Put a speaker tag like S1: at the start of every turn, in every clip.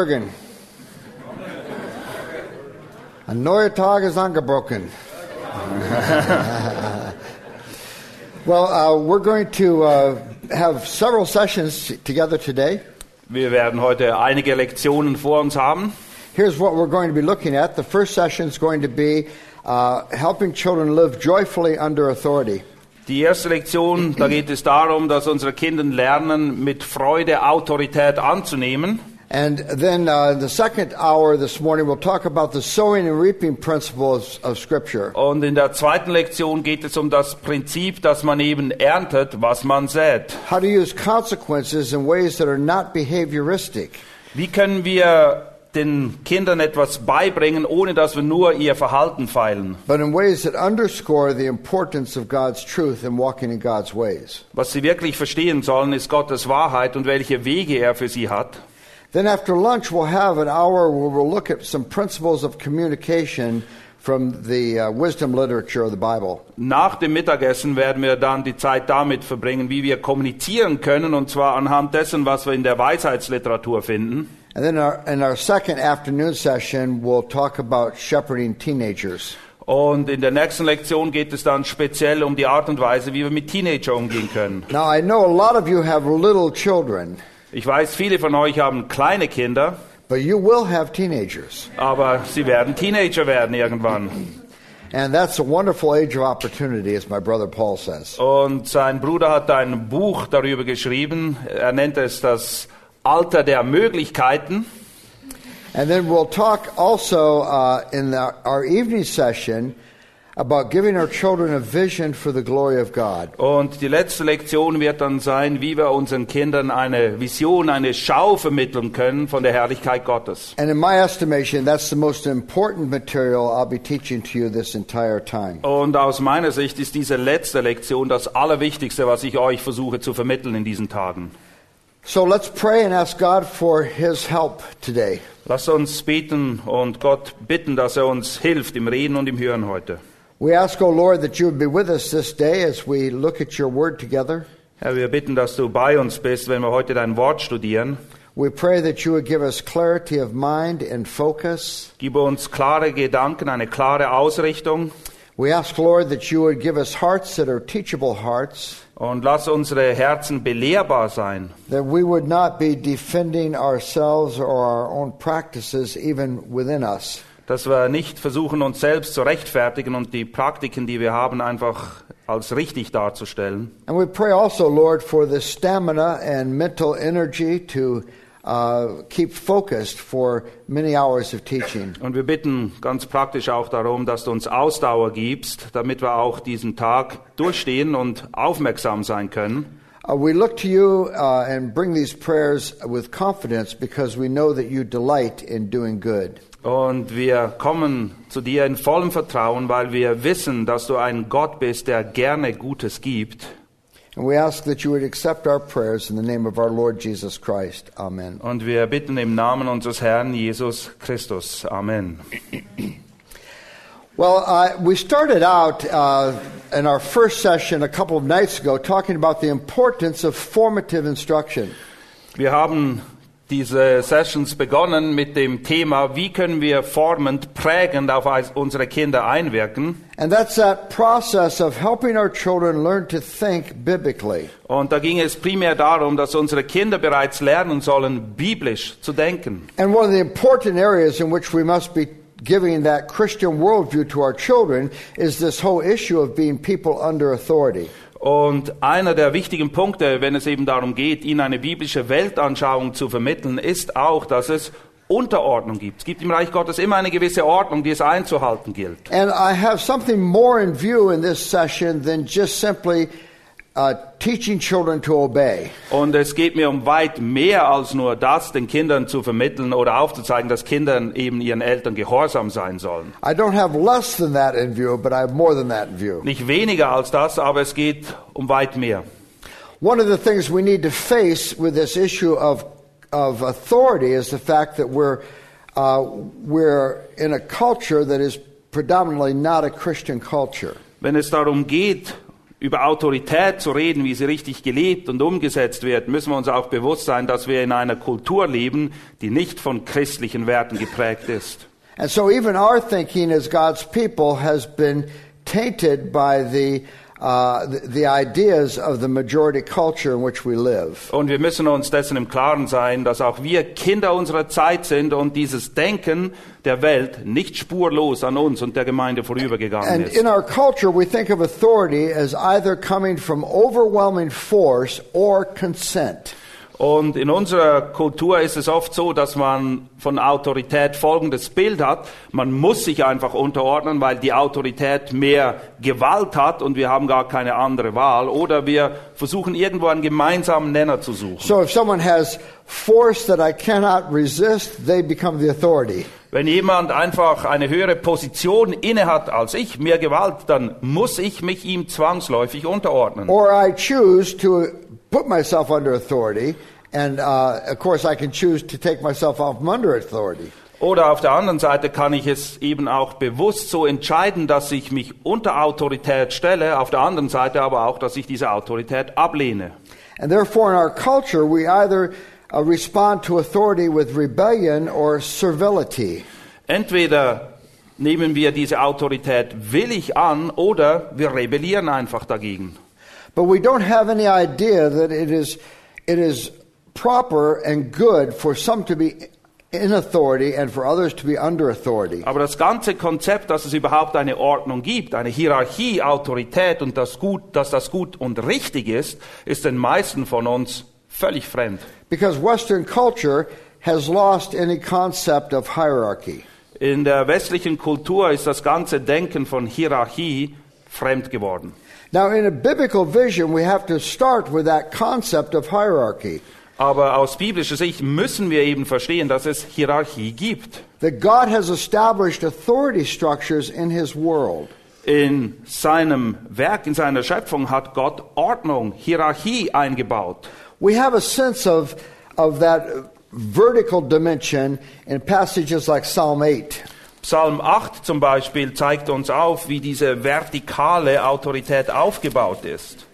S1: Morgen. Ein neuer Tag ist angebrochen. well, uh, we're going to uh, have several sessions together today.
S2: Wir werden heute einige Lektionen vor uns haben.
S1: Here's what we're going to be looking at. The first session is going to be uh, helping children live joyfully under authority.
S2: Die erste Lektion, da geht es darum, dass unsere Kinder lernen, mit Freude Autorität anzunehmen.
S1: And then uh, the second hour this morning, we'll talk about the sowing and reaping principles of Scripture.
S2: Und in der zweiten Lektion geht es um das Prinzip, dass man eben erntet, was man sät.
S1: How to use consequences in ways that are not behavioristic.
S2: Wie können wir den Kindern etwas beibringen, ohne dass wir nur ihr Verhalten feilen?
S1: but in ways that underscore the importance of God's truth and walking in God's ways.
S2: Was sie wirklich verstehen sollen, ist Gottes Wahrheit und welche Wege er für sie hat.
S1: Then after lunch, we'll have an hour where we'll look at some principles of communication from the uh, wisdom literature of the Bible.
S2: Nach dem Mittagessen werden wir dann die Zeit damit verbringen, wie wir kommunizieren können, und zwar anhand dessen, was wir in der Weisheitsliteratur finden.
S1: And then our, in our second afternoon session, we'll talk about shepherding teenagers.
S2: Und in der nächsten Lektion geht es dann speziell um die Art und Weise, wie wir mit Teenager umgehen können.
S1: Now, I know a lot of you have little children,
S2: Ich weiß, viele von euch haben kleine Kinder,
S1: but you will have teenagers.
S2: aber sie werden Teenager werden irgendwann.
S1: And that's a wonderful age of opportunity, as my brother Paul says.
S2: Und sein Bruder hat ein Buch darüber geschrieben. Er nennt es das Alter der Möglichkeiten.
S1: And then we'll talk also uh, in the, our evening session about giving our children a vision for the glory of God.
S2: Und die letzte Lektion wird dann sein, wie wir unseren Kindern eine Vision, eine Schau vermitteln können von der Herrlichkeit Gottes.
S1: And in my estimation, that's the most important material I'll be teaching to you this entire time.
S2: Und aus meiner Sicht ist diese letzte Lektion das Allerwichtigste, was ich euch versuche zu vermitteln in diesen Tagen.
S1: So let's pray and ask God for His help today.
S2: Lasst uns beten und Gott bitten, dass er uns hilft im Reden und im Hören heute.
S1: We ask, O Lord, that you would be with us this day as we look at your word together.
S2: Herr, wir bitten, dass du bei uns bist, wenn wir heute dein Wort studieren.
S1: We pray that you would give us clarity of mind and focus.
S2: Gib uns klare Gedanken, eine klare Ausrichtung
S1: We ask, Lord, that you would give us hearts that are teachable hearts,
S2: und lass unsere Herzen belehrbar sein,
S1: that we would not be defending ourselves or our own practices even within us.
S2: Dass wir nicht versuchen, uns selbst zu rechtfertigen und die Praktiken, die wir haben, einfach als richtig darzustellen.
S1: And we pray also, Lord, for the stamina and mental energy to uh, keep focused for many hours of teaching.
S2: Und wir bitten ganz praktisch auch darum, dass du uns Ausdauer gibst, damit wir auch diesen Tag durchstehen und aufmerksam sein können.
S1: Uh, we look to you uh, and bring these prayers with confidence because we know that you delight in doing good.
S2: Und wir kommen zu dir in vollem Vertrauen, weil wir wissen, dass du ein Gott bist, der gerne Gutes gibt. Und wir bitten im Namen unseres Herrn Jesus Christus. Amen.
S1: Well, uh, we started out uh, in our first session a couple of nights ago talking about the importance of formative instruction.
S2: Wir haben diese Sessions begonnen mit dem Thema, wie können wir formend, prägend auf unsere Kinder einwirken.
S1: And that's that process of helping our children learn to think biblically.
S2: Und da ging es primär darum, dass unsere Kinder bereits lernen sollen, biblisch zu denken.
S1: And one of the important areas in which we must be giving that Christian worldview to our children is this whole issue of being people under authority.
S2: Und einer der wichtigen Punkte, wenn es eben darum geht, ihnen eine biblische Weltanschauung zu vermitteln, ist auch, dass es Unterordnung gibt. Es gibt im Reich Gottes immer eine gewisse Ordnung, die es einzuhalten gilt.
S1: And I have something more in view in this session than just simply uh, teaching children to obey.
S2: Und es geht mir um weit mehr als nur das, den Kindern zu vermitteln oder aufzuzeigen, dass Kindern eben ihren Eltern gehorsam sein sollen.
S1: I don't have less than that in view, but I have more than that in view.
S2: Nicht weniger als das, aber es geht um weit mehr.
S1: One of the things we need to face with this issue of, of authority is the fact that we're, uh, we're in a culture that is predominantly not a Christian culture.
S2: Wenn es darum geht, über Autorität zu reden, wie sie richtig gelebt und umgesetzt wird, müssen wir uns auch bewusst sein, dass wir in einer Kultur leben, die nicht von christlichen Werten geprägt ist.
S1: And so even our thinking as God's people has been tainted by the, uh, the, the ideas of the majority culture in which we live.
S2: Und wir müssen uns dessen im Klaren sein, dass auch wir Kinder unserer Zeit sind und dieses Denken der Welt nicht spurlos an uns und der Gemeinde vorübergegangen
S1: And
S2: ist.
S1: in our culture, we think of authority as either coming from overwhelming force or consent.
S2: Und in unserer Kultur ist es oft so, dass man von Autorität folgendes Bild hat. Man muss sich einfach unterordnen, weil die Autorität mehr Gewalt hat und wir haben gar keine andere Wahl. Oder wir versuchen irgendwo einen gemeinsamen Nenner zu suchen.
S1: So if someone has force that I cannot resist, they become the authority.
S2: Wenn jemand einfach eine höhere Position innehat als ich, mehr Gewalt, dann muss ich mich ihm zwangsläufig unterordnen.
S1: Or I choose to put myself under authority, and uh, of course I can choose to take myself off from under authority.
S2: Oder auf der anderen Seite kann ich es eben auch bewusst so entscheiden, dass ich mich unter Autorität stelle, auf der anderen Seite aber auch, dass ich diese Autorität ablehne.
S1: And therefore, in our culture, we either uh, respond to authority with rebellion or servility.
S2: Entweder nehmen wir diese Autorität willig an oder wir rebellieren einfach dagegen.
S1: But we don't have any idea that it is, it is proper and good for some to be in authority and for others to be under authority.
S2: Aber das ganze Konzept, dass es überhaupt eine Ordnung gibt, eine Hierarchie, Autorität und das gut, dass das gut und richtig ist, ist den meisten von uns völlig fremd.
S1: Because Western culture has lost any concept of hierarchy.
S2: In der westlichen Kultur ist das ganze Denken von Hierarchie fremd geworden.
S1: Now, in a biblical vision, we have to start with that concept of hierarchy.
S2: Aber aus biblischer Sicht müssen wir eben verstehen, dass es Hierarchie gibt.
S1: That God has established authority structures in His world.
S2: In seinem Werk, in seiner Schöpfung hat Gott Ordnung, Hierarchie eingebaut.
S1: We have a sense of, of that vertical dimension in passages like Psalm 8.
S2: Psalm 8 zum Beispiel zeigt uns auf, wie diese vertikale Autorität aufgebaut ist.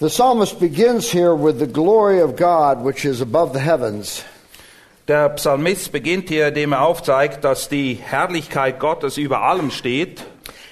S1: The psalmist begins here with the glory of God, which is above the heavens.
S2: Der Psalmist beginnt hier, indem er aufzeigt, dass die Herrlichkeit Gottes über allem steht.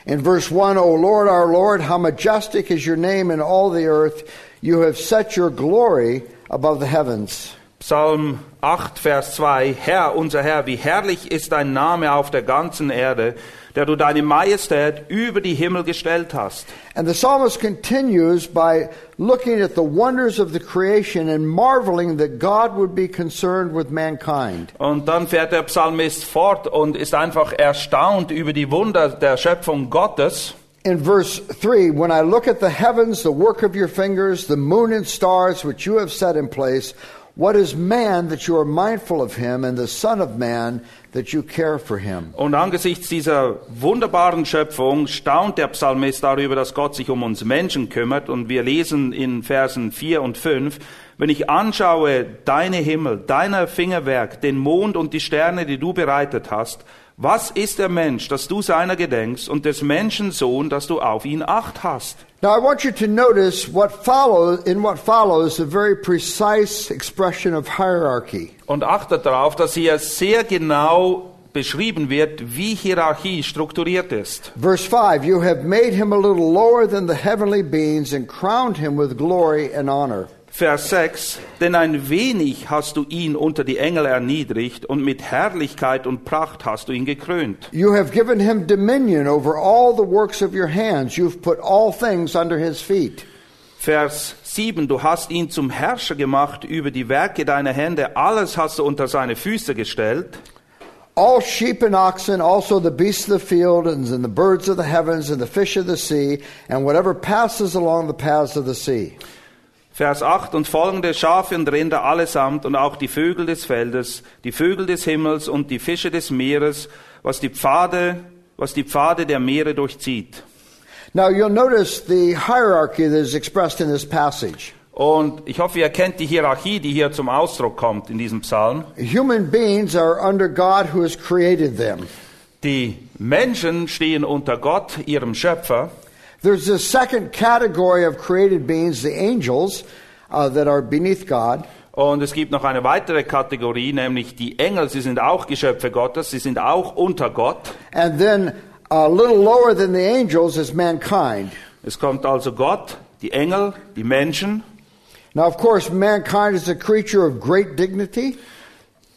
S1: In verse 1, O Lord, our Lord, how majestic is your name in all the earth. You have set your glory above the heavens.
S2: Psalm 8, Vers 2. Herr, unser Herr, wie herrlich ist dein Name auf der ganzen Erde, der du deine Majestät über die Himmel gestellt hast.
S1: And the psalmist continues by looking at the wonders of the creation and marveling that God would be concerned with mankind.
S2: Und dann fährt der Psalmist fort und ist einfach erstaunt über die Wunder der Schöpfung Gottes.
S1: In verse 3, when I look at the heavens, the work of your fingers, the moon and stars which you have set in place, what is man that you are mindful of him, and the Son of Man that you care for him?
S2: Und angesichts dieser wunderbaren Schöpfung staunt der Psalmist darüber, dass Gott sich um uns Menschen kümmert. Und wir lesen in Versen 4 und 5, wenn ich anschaue deine Himmel, deiner Fingerwerk, den Mond und die Sterne, die du bereitet hast, was ist der Mensch, dass du seiner gedenkst, und des Menschen Sohn, dass du auf ihn acht hast?
S1: Now, I want you to notice what follows, in what follows a very precise expression of hierarchy.
S2: Und achtet darauf, dass hier sehr genau beschrieben wird, wie Hierarchie strukturiert ist.
S1: Verse 5 You have made him a little lower than the heavenly beings and crowned him with glory and honor.
S2: Vers 6, denn ein wenig hast du ihn unter die Engel erniedrigt und mit Herrlichkeit und Pracht hast du ihn gekrönt.
S1: You have given him dominion over all the works of your hands. You've put all things under his feet.
S2: Vers 7, du hast ihn zum Herrscher gemacht über die Werke deiner Hände, alles hast du unter seine Füße gestellt.
S1: All sheep and oxen, also the beasts of the field, and the birds of the heavens, and the fish of the sea, and whatever passes along the paths of the sea.
S2: Vers 8 und folgende Schafe und Rinder allesamt und auch die Vögel des Feldes, die Vögel des Himmels und die Fische des Meeres, was die Pfade, was die Pfade der Meere durchzieht.
S1: Now you'll notice the hierarchy that is expressed in this passage.
S2: Und ich hoffe, ihr kennt die Hierarchie, die hier zum Ausdruck kommt in diesem Psalm.
S1: Human beings are under God who has created them.
S2: Die Menschen stehen unter Gott, ihrem Schöpfer.
S1: There's a second category of created beings, the angels, uh, that are beneath God.
S2: Und es gibt noch eine weitere Kategorie, nämlich die Engel. Sie sind auch Geschöpfe Gottes, sie sind auch unter Gott.
S1: And then a little lower than the angels is mankind.
S2: Es kommt also Gott, die Engel, die Menschen.
S1: Now, of course, mankind is a creature of great dignity.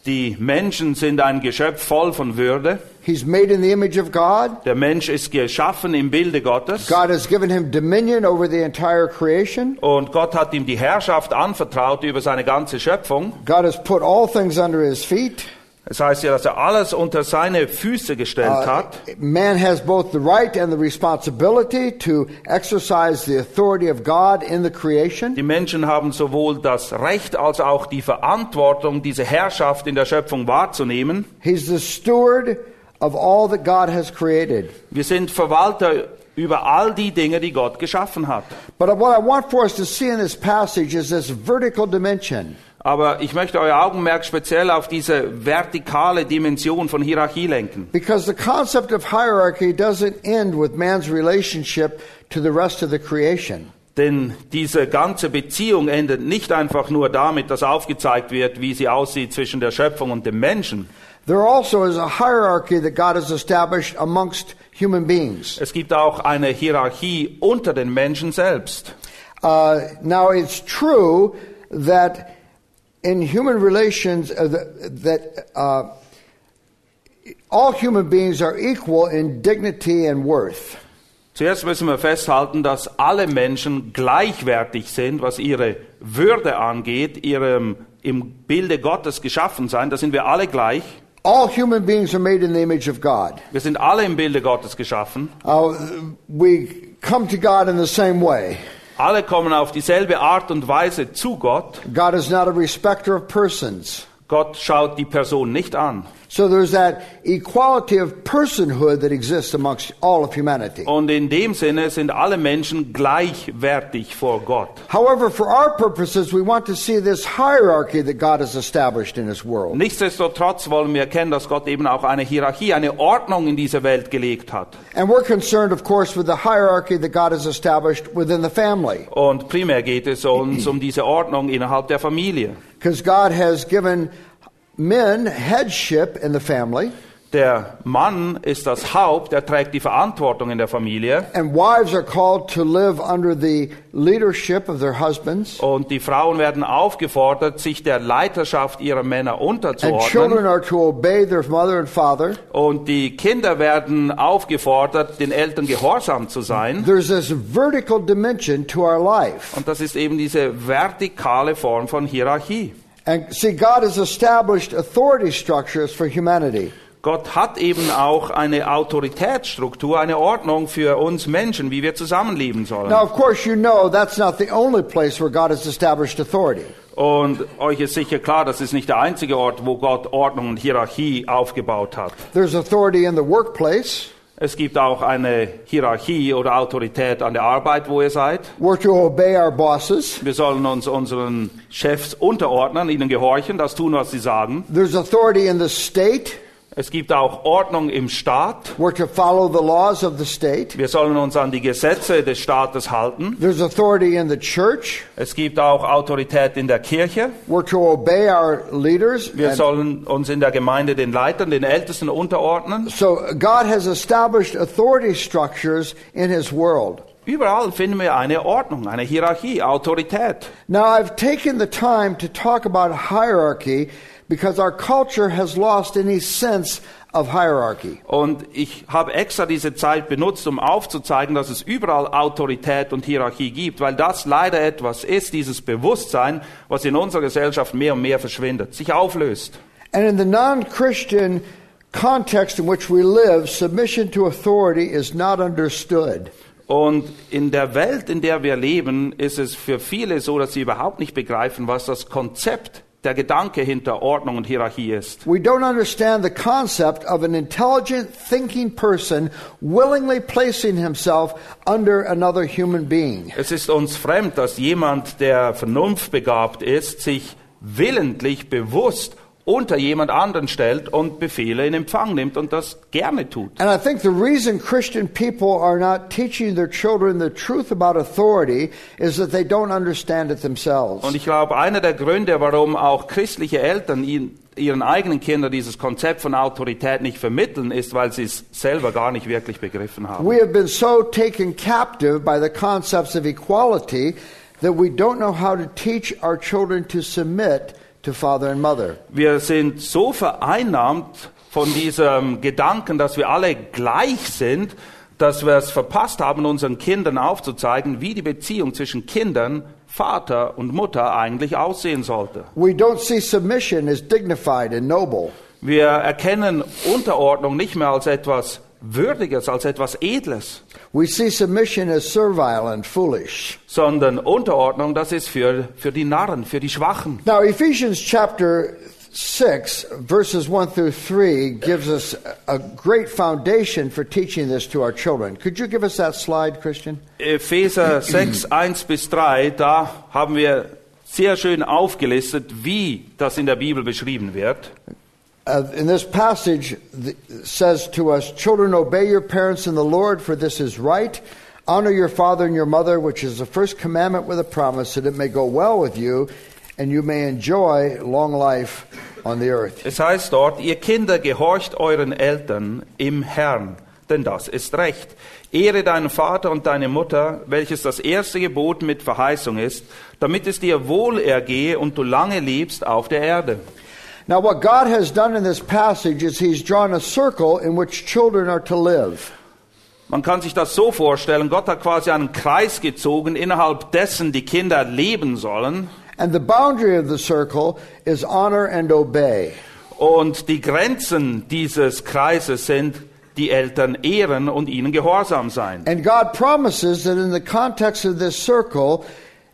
S2: Die Menschen sind ein Geschöpf voll von Würde.
S1: He's made in the image of God.
S2: Der Mensch ist geschaffen im Bilde Gottes.
S1: God has given him dominion over the entire creation.
S2: Und Gott hat ihm die Herrschaft anvertraut über seine ganze Schöpfung.
S1: God has put all things under his feet.
S2: Es heißt ja, dass er alles unter seine Füße gestellt
S1: Uh,
S2: hat.
S1: man has both the right and the responsibility to exercise the authority of God in the creation.
S2: Die Menschen haben sowohl das Recht als auch die Verantwortung, diese Herrschaft in der Schöpfung wahrzunehmen.
S1: He's the steward of all that God has created.
S2: Wir sind Verwalter über all die Dinge, die Gott geschaffen hat.
S1: But what I want for us to see in this passage is this vertical dimension.
S2: Aber ich möchte euer Augenmerk speziell auf diese vertikale Dimension von Hierarchie lenken.
S1: Because the concept of hierarchy doesn't end with man's relationship to the rest of the creation.
S2: Denn diese ganze Beziehung endet nicht einfach nur damit, dass aufgezeigt wird, wie sie aussieht zwischen der Schöpfung und dem Menschen.
S1: There also is a hierarchy that God has established amongst human beings.
S2: Es gibt auch eine Hierarchie unter den Menschen selbst.
S1: Uh, now, it's true that in human relations, uh, that, that uh, all human beings are equal in dignity and worth.
S2: Zuerst müssen wir festhalten, dass alle Menschen gleichwertig sind, was ihre Würde angeht, ihrem im Bilde Gottes geschaffen sein. Da sind wir alle gleich.
S1: All human beings are made in the image of God.
S2: Wir sind alle im Bilde Gottes geschaffen.
S1: Uh, we come to God in the same way.
S2: Alle kommen auf dieselbe Art und Weise zu Gott.
S1: God is not a respecter of persons.
S2: Gott schaut die Person nicht an.
S1: So there's that equality of personhood that exists amongst all of humanity.
S2: Und in dem Sinne sind alle Menschen gleichwertig vor Gott.
S1: However, for our purposes, we want to see this hierarchy that God has established in His world.
S2: Nichtsdestotrotz wollen wir erkennen, dass Gott eben auch eine Hierarchie, eine Ordnung in diese Welt gelegt hat.
S1: And we're concerned, of course, with the hierarchy that God has established within the family.
S2: Und primär geht es uns um diese Ordnung innerhalb der Familie.
S1: Because God has given men headship in the family,
S2: Der Mann ist das Haupt, er trägt die Verantwortung in der Familie.
S1: and wives are called to live under the leadership of their husbands,
S2: Und die Frauen werden aufgefordert, sich der Leiterschaft ihrer Männer
S1: and children
S2: unterzuordnen.
S1: are to obey their mother and father.
S2: Und die Kinder werden aufgefordert, den Eltern gehorsam zu sein.
S1: There's this vertical dimension to our life.
S2: Und das ist eben diese vertikale Form von Hierarchie.
S1: And see, God has established authority structures for humanity.
S2: Gott hat eben auch eine Autoritätsstruktur, eine Ordnung für uns Menschen, wie wir zusammenleben sollen.
S1: Now, of course, you know that's not the only place where God has established authority.
S2: Und euch ist sicher klar, das ist nicht der einzige Ort, wo Gott Ordnung und Hierarchie aufgebaut hat.
S1: There's authority in the workplace.
S2: Es gibt auch eine Hierarchie oder Autorität an der Arbeit, wo ihr seid.
S1: We're to obey our bosses.
S2: Wir sollen uns unseren Chefs unterordnen, ihnen gehorchen, das tun, was sie sagen.
S1: There's authority in the state.
S2: Es gibt auch Ordnung im Staat.
S1: We're to follow the laws of the state.
S2: Wir sollen uns an die Gesetze des Staates halten.
S1: There's authority in the church.
S2: Es gibt auch Autorität in der Kirche.
S1: We're to obey our leaders.
S2: Wir sollen uns in der Gemeinde den Leitern, den Ältesten unterordnen.
S1: so God has established authority structures in His world.
S2: Überall finden wir eine Ordnung, eine Hierarchie, Autorität.
S1: Now, I've taken the time to talk about hierarchy because our culture has lost any sense of hierarchy.
S2: Und ich habe extra diese Zeit benutzt, um aufzuzeigen, dass es überall Autorität und Hierarchie gibt, weil das leider etwas ist, dieses Bewusstsein, was in unserer Gesellschaft mehr und mehr verschwindet, sich auflöst.
S1: And in the non Christian context in which we live, submission to authority is not understood.
S2: Und in der Welt, in der wir leben, ist es für viele so, dass sie überhaupt nicht begreifen, was das Konzept, der Gedanke hinter Ordnung und Hierarchie ist.
S1: We don't understand the concept of an intelligent, thinking person willingly placing himself under another human being.
S2: Es ist uns fremd, dass jemand, der vernunftbegabt ist, sich willentlich, bewusst unter jemand anderen stellt und Befehle in Empfang nimmt und das gerne tut.
S1: And I think the reason Christian people are not teaching their children the truth about authority is that they don't understand it themselves.
S2: Und ich glaube, einer der Gründe, warum auch christliche Eltern ihn- ihren eigenen Kindern dieses Konzept von Autorität nicht vermitteln, ist, weil sie es selber gar nicht wirklich begriffen haben.
S1: We have been so taken captive by the concepts of equality that we don't know how to teach our children to submit to father and mother.
S2: Wir sind so vereinnahmt von diesem Gedanken, dass wir alle gleich sind, dass wir es verpasst haben, unseren Kindern aufzuzeigen, wie die Beziehung zwischen Kindern, Vater und Mutter eigentlich aussehen sollte.
S1: We don't see submission as dignified and noble.
S2: Wir erkennen Unterordnung nicht mehr als etwas Würdiges, als etwas Edles,
S1: We see submission as servile and foolish.
S2: sondern Unterordnung, das ist für, für die Narren, für die Schwachen.
S1: Now, Ephesians chapter 6, verses 1 through 3, gives us a great foundation for teaching this to our children. Could you give us that slide, Christian?
S2: Epheser 6, 1 bis 3, da haben wir sehr schön aufgelistet, wie das in der Bibel beschrieben wird.
S1: In this passage says to us, Children, obey your parents in the Lord, for this is right. Honor your father and your mother, which is the first commandment with a promise, that it may go well with you and you may enjoy long life on the earth.
S2: Es heißt dort, ihr Kinder gehorcht euren Eltern im Herrn, denn das ist Recht. Ehre deinen Vater und deine Mutter, welches das erste Gebot mit Verheißung ist, damit es dir wohl ergehe und du lange lebst auf der Erde.
S1: Now, what God has done in this passage is He's drawn a circle in which children are to live.
S2: Man kann sich das so vorstellen, Gott hat quasi einen Kreis gezogen, innerhalb dessen die Kinder leben sollen.
S1: And the boundary of the circle is honor and obey.
S2: Und die Grenzen dieses Kreises sind die Eltern ehren und ihnen gehorsam sein.
S1: And God promises that in the context of this circle,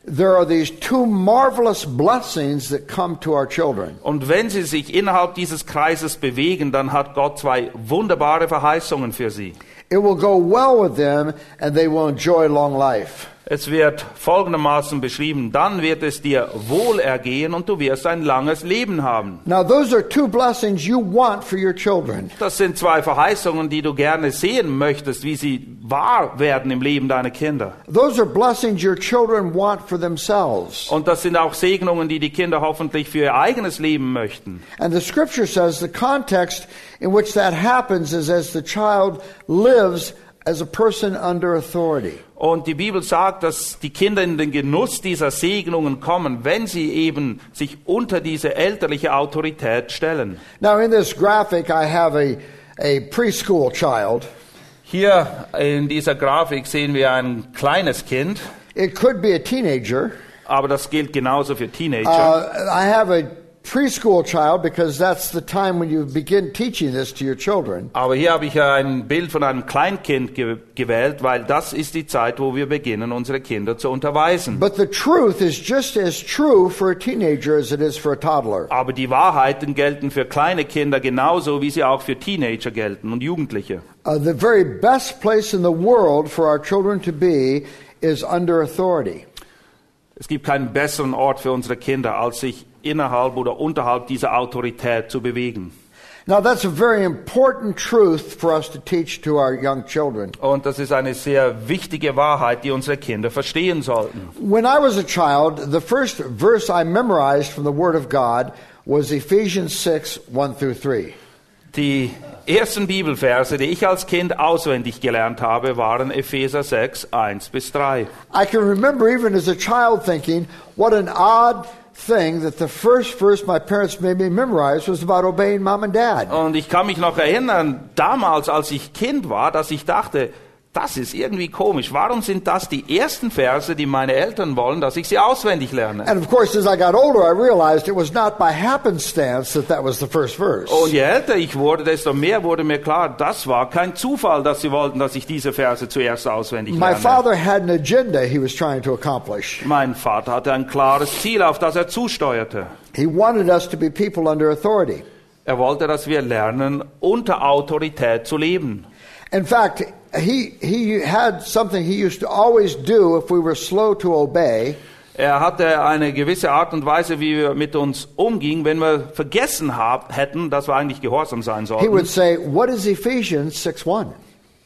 S1: there are these two marvelous blessings that come to our children.
S2: Und wenn sie sich innerhalb dieses Kreises bewegen, dann hat Gott zwei wunderbare Verheißungen für sie.
S1: It will go well with them and they will enjoy long life.
S2: Es wird folgendermaßen beschrieben, dann wird es dir wohl ergehen und du wirst ein langes Leben haben.
S1: Now, those are two blessings you want for your children.
S2: Das sind zwei Verheißungen, die du gerne sehen möchtest, wie sie wahr werden im Leben deiner Kinder.
S1: Those are blessings your children want for themselves.
S2: Und das sind auch Segnungen, die die Kinder hoffentlich für ihr eigenes Leben möchten.
S1: And the scripture says the context in which that happens is as the child lives as a person under authority.
S2: Und die Bibel sagt, dass die Kinder in den Genuss dieser Segnungen kommen, wenn sie eben sich unter diese elterliche Autorität stellen.
S1: Now, in this graphic, I have a, a preschool child.
S2: Hier in dieser Grafik sehen wir ein kleines Kind,
S1: It could be a teenager.
S2: aber das gilt genauso für
S1: Uh,
S2: Teenager.
S1: I have a preschool child because that's the time when you begin teaching this to your children.
S2: Aber hier habe ich ein Bild von einem Kleinkind ge gewählt, weil das ist die Zeit, wo wir beginnen, unsere Kinder zu unterweisen.
S1: But the truth is just as true for a teenager as it is for a toddler.
S2: Aber die Wahrheiten gelten für kleine Kinder genauso, wie sie auch für Teenager gelten und Jugendliche.
S1: Uh, the very best place in the world for our children to be is under authority.
S2: Es gibt keinen besseren Ort für unsere Kinder, als sich innerhalb oder unterhalb dieser Autorität zu bewegen.
S1: Now, that's a very important truth for us to teach to our young children.
S2: Und das ist eine sehr wichtige Wahrheit, die unsere Kinder verstehen sollten.
S1: When I was a child, the first verse I memorized from the Word of God was Ephesians 6 1 through 3.
S2: Die ersten Bibelverse, die ich als Kind auswendig gelernt habe, waren Epheser 6, 1 bis 3.
S1: I can remember even as a child thinking, what an odd thing that the first verse my parents made me memorize was about obeying mom and dad.
S2: Und ich kann mich noch erinnern, damals, als ich Kind war, dass ich dachte, das ist irgendwie komisch. Warum sind das die ersten Verse, die meine Eltern wollen, dass ich sie auswendig lerne?
S1: And of course, as I got older, I realized it was not by happenstance that that was the first verse.
S2: Und je älter ich wurde, desto mehr wurde mir klar, das war kein Zufall, dass sie wollten, dass ich diese Verse zuerst auswendig
S1: My
S2: lerne.
S1: father had an agenda he was trying to accomplish.
S2: Mein Vater hatte ein klares Ziel, auf das er zusteuerte.
S1: He wanted us to be people under authority.
S2: Er wollte, dass wir lernen, unter Autorität zu leben.
S1: In fact, he, he had something he used to always do if we were slow to obey.
S2: Er hatte eine gewisse Art und Weise, wie wir mit uns umgingen, wenn wir vergessen hab, hätten, dass wir eigentlich gehorsam sein
S1: He would
S2: sollten.
S1: say, What is Ephesians 6 1?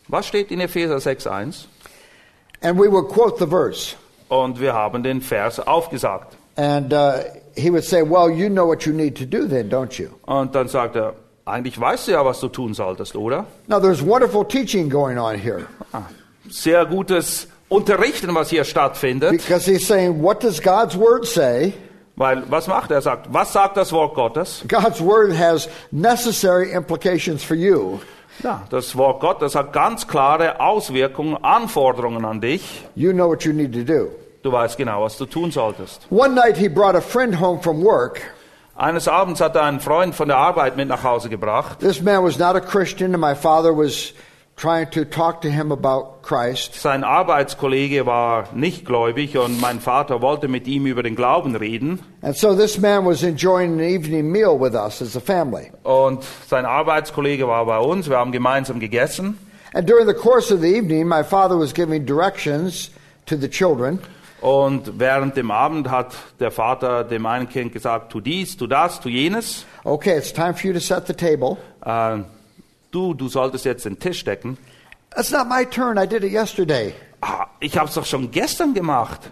S2: Was steht in Epheser 6.1?
S1: And we would quote the verse.
S2: Und wir haben den Vers aufgesagt.
S1: And uh, he would say, Well, you know what you need to do then, don't you?
S2: Und dann sagt er, eigentlich weißt du ja, was du tun solltest, oder?
S1: Now, there's wonderful teaching going on here
S2: Ah, Sehr gutes Unterrichten, was hier stattfindet.
S1: because he's saying, What does God's word say?
S2: Weil, was macht er? Er sagt, was sagt das Wort Gottes?
S1: God's word has necessary implications for you.
S2: Ja, das Wort Gottes hat ganz klare Auswirkungen, Anforderungen an dich.
S1: You know what you need to do.
S2: Du weißt genau, was du tun solltest.
S1: One night he brought a friend home from work.
S2: Eines Abends hat er einen Freund von der Arbeit mit nach Hause gebracht.
S1: This man was not a Christian, and my father was trying to talk to him about Christ.
S2: Sein Arbeitskollege war nicht gläubig und mein Vater wollte mit ihm über den Glauben reden.
S1: And so this man was enjoying an evening meal with us as a family.
S2: Und sein Arbeitskollege war bei uns. Wir haben gemeinsam gegessen.
S1: And during the course of the evening, my father was giving directions to the children.
S2: Und während dem Abend hat der Vater dem einen Kind gesagt, tu dies, tu das, tu jenes.
S1: Okay, it's time for you to set the table.
S2: Äh, du, du solltest jetzt den Tisch decken.
S1: That's not my turn. I did it yesterday.
S2: Ah, ich habe es doch schon gestern gemacht.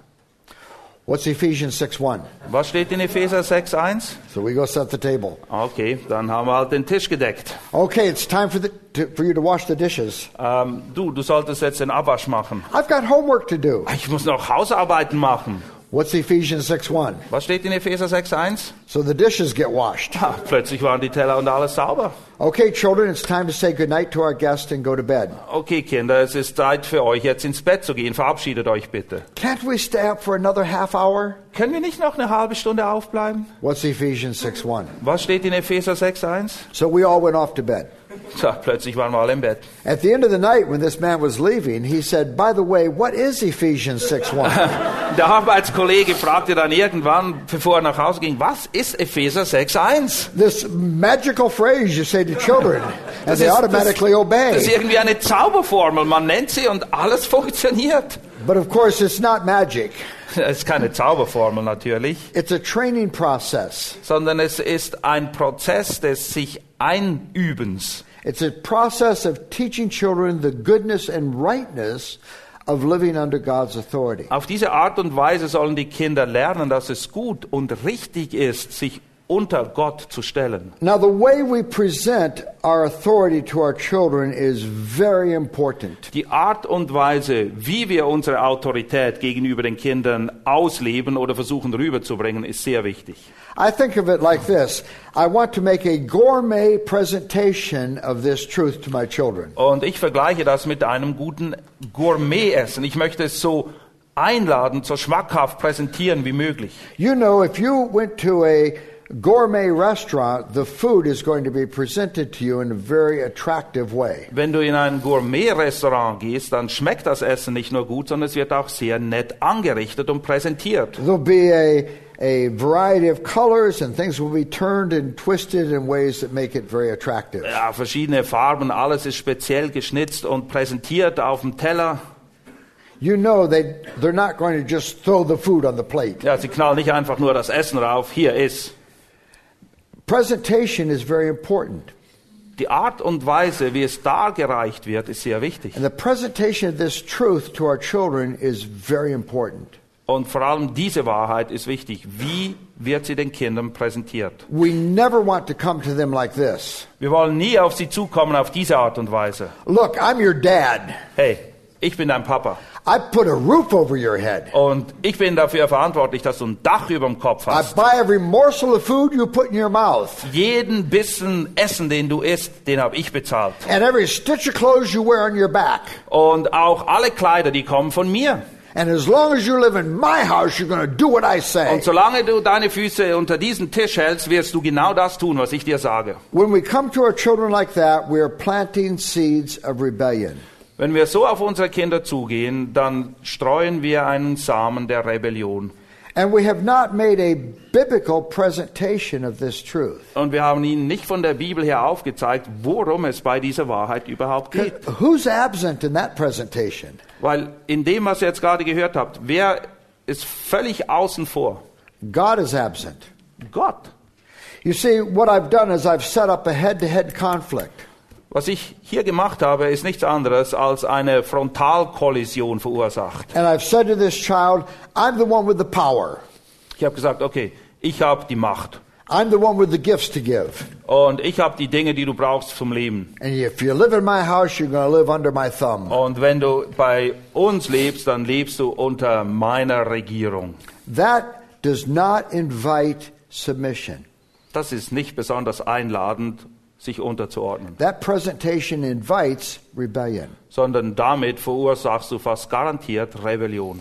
S1: What's Ephesians 6 1?
S2: Was steht in Epheser 6.1?
S1: So we go set the table.
S2: Okay, dann haben wir halt den Tisch gedeckt.
S1: Okay, it's time for, the, to, for you to wash the dishes.
S2: Ähm, du, du solltest jetzt den Abwasch machen.
S1: I've got homework to do.
S2: Ich muss noch Hausarbeiten machen.
S1: What's Ephesians 6 1?
S2: Was steht in Epheser 6.1?
S1: So the dishes get washed.
S2: Ah, plötzlich waren die Teller und alles sauber.
S1: Okay, children, it's time to say goodnight to our guest and go to bed.
S2: Okay, Kinder, es ist Zeit für euch, jetzt ins Bett zu gehen. Verabschiedet euch bitte.
S1: Can't we stay up for another half hour?
S2: Können wir nicht noch eine halbe Stunde aufbleiben?
S1: What's Ephesians 6 1?
S2: Was steht in Epheser 6.1?
S1: So we all went off to bed.
S2: Tja, plötzlich waren wir alle im Bett.
S1: At the end of the night, when this man was leaving, he said, By the way, what is Ephesians 6 1?
S2: Der Arbeitskollege fragte dann irgendwann, bevor er nach Hause ging, was ist Epheser 6.1?
S1: this magical phrase you say to children, and they automatically
S2: das
S1: obey.
S2: ist irgendwie eine Zauberformel. Man nennt sie und alles funktioniert.
S1: But of course, it's not magic,
S2: Es ist keine Zauberformel natürlich,
S1: it's a training process.
S2: sondern es ist ein Prozess des sich Einübens.
S1: It's a process of teaching children the goodness and rightness of living under God's authority.
S2: Auf diese Art und Weise sollen die Kinder lernen, dass es gut und richtig ist, sich unter Gott zu stellen.
S1: Now, the way we present our authority to our children is very important.
S2: Die Art und Weise, wie wir unsere Autorität gegenüber den Kindern ausleben oder versuchen rüberzubringen, ist sehr wichtig.
S1: I think of it like this I want to make a gourmet presentation of this truth to my children.
S2: Und ich vergleiche das mit einem guten Gourmet-Essen. Ich möchte es so einladen, so schmackhaft präsentieren wie möglich.
S1: You know, if you went to a gourmet restaurant, the food is going to be presented to you in a very attractive way.
S2: Wenn du in ein Gourmet-Restaurant gehst, dann schmeckt das Essen nicht nur gut, sondern es wird auch sehr nett angerichtet und präsentiert.
S1: There'll be a, a variety of colors, and things will be turned and twisted in ways that make it very attractive.
S2: Ja, verschiedene Farben, alles ist speziell geschnitzt und präsentiert auf dem Teller.
S1: You know, they, they're not going to just throw the food on the plate.
S2: Ja, sie knallen nicht einfach nur das Essen rauf, hier ist.
S1: Presentation is very important.
S2: Die Art und Weise, wie es dargereicht wird, ist sehr wichtig.
S1: And the presentation of this truth to our children is very important.
S2: Und vor allem diese Wahrheit ist wichtig. Wie wird sie den Kindern präsentiert?
S1: We never want to come to them like this.
S2: Wir wollen nie auf sie zukommen auf diese Art und Weise.
S1: Look, I'm your dad.
S2: Hey, ich bin dein Papa.
S1: I put a roof over your head.
S2: Und ich bin dafür verantwortlich, dass du ein Dach über dem Kopf
S1: I
S2: hast.
S1: buy every morsel of food you put in your mouth.
S2: Jeden Bissen Essen, den du isst, den habe ich bezahlt.
S1: And every stitch of clothes you wear on your back.
S2: Und auch alle Kleider, die kommen von mir.
S1: And as long as you live in my house, you're going to do what I say.
S2: Und solange du deine Füße unter diesen Tisch hältst, wirst du genau das tun, was ich dir sage.
S1: When we come to our children like that, we are planting seeds of rebellion.
S2: Wenn wir so auf unsere Kinder zugehen, dann streuen wir einen Samen der Rebellion.
S1: And we have not made a biblical presentation of this truth.
S2: Und wir haben ihnen nicht von der Bibel her aufgezeigt, worum es bei dieser Wahrheit überhaupt geht.
S1: Who's absent in that presentation?
S2: Weil in dem, was ihr jetzt gerade gehört habt, wer ist völlig außen vor?
S1: God is absent.
S2: Gott.
S1: You see, what I've done is I've set up a head to head conflict.
S2: Was ich hier gemacht habe, ist nichts anderes als eine Frontalkollision verursacht.
S1: And I've said to this child, I'm the one with the power.
S2: Ich habe gesagt, okay, ich habe die Macht
S1: I'm the one with the gifts to give.
S2: und ich habe die Dinge, die du brauchst zum Leben.
S1: And if you live in my house, you're going to live under my thumb.
S2: Und wenn du bei uns lebst, dann lebst du unter meiner Regierung.
S1: That does not invite submission.
S2: Das ist nicht besonders einladend, sich unterzuordnen,
S1: That presentation invites rebellion.
S2: sondern damit verursachst du fast garantiert Rebellion.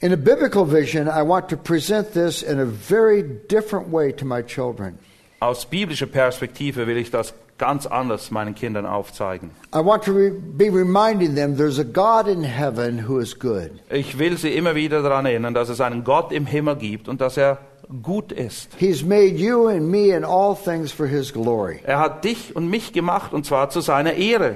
S1: In a biblical vision, I want to present this in a very different way to my children.
S2: Aus biblischer Perspektive will ich das ganz anders meinen Kindern aufzeigen.
S1: I want to re- be reminding them there's a God in heaven who is good.
S2: Ich will sie immer wieder daran erinnern, dass es einen Gott im Himmel gibt und dass er gut ist.
S1: He's made you and me and all things for his glory.
S2: Er hat dich und mich gemacht und zwar zu seiner Ehre.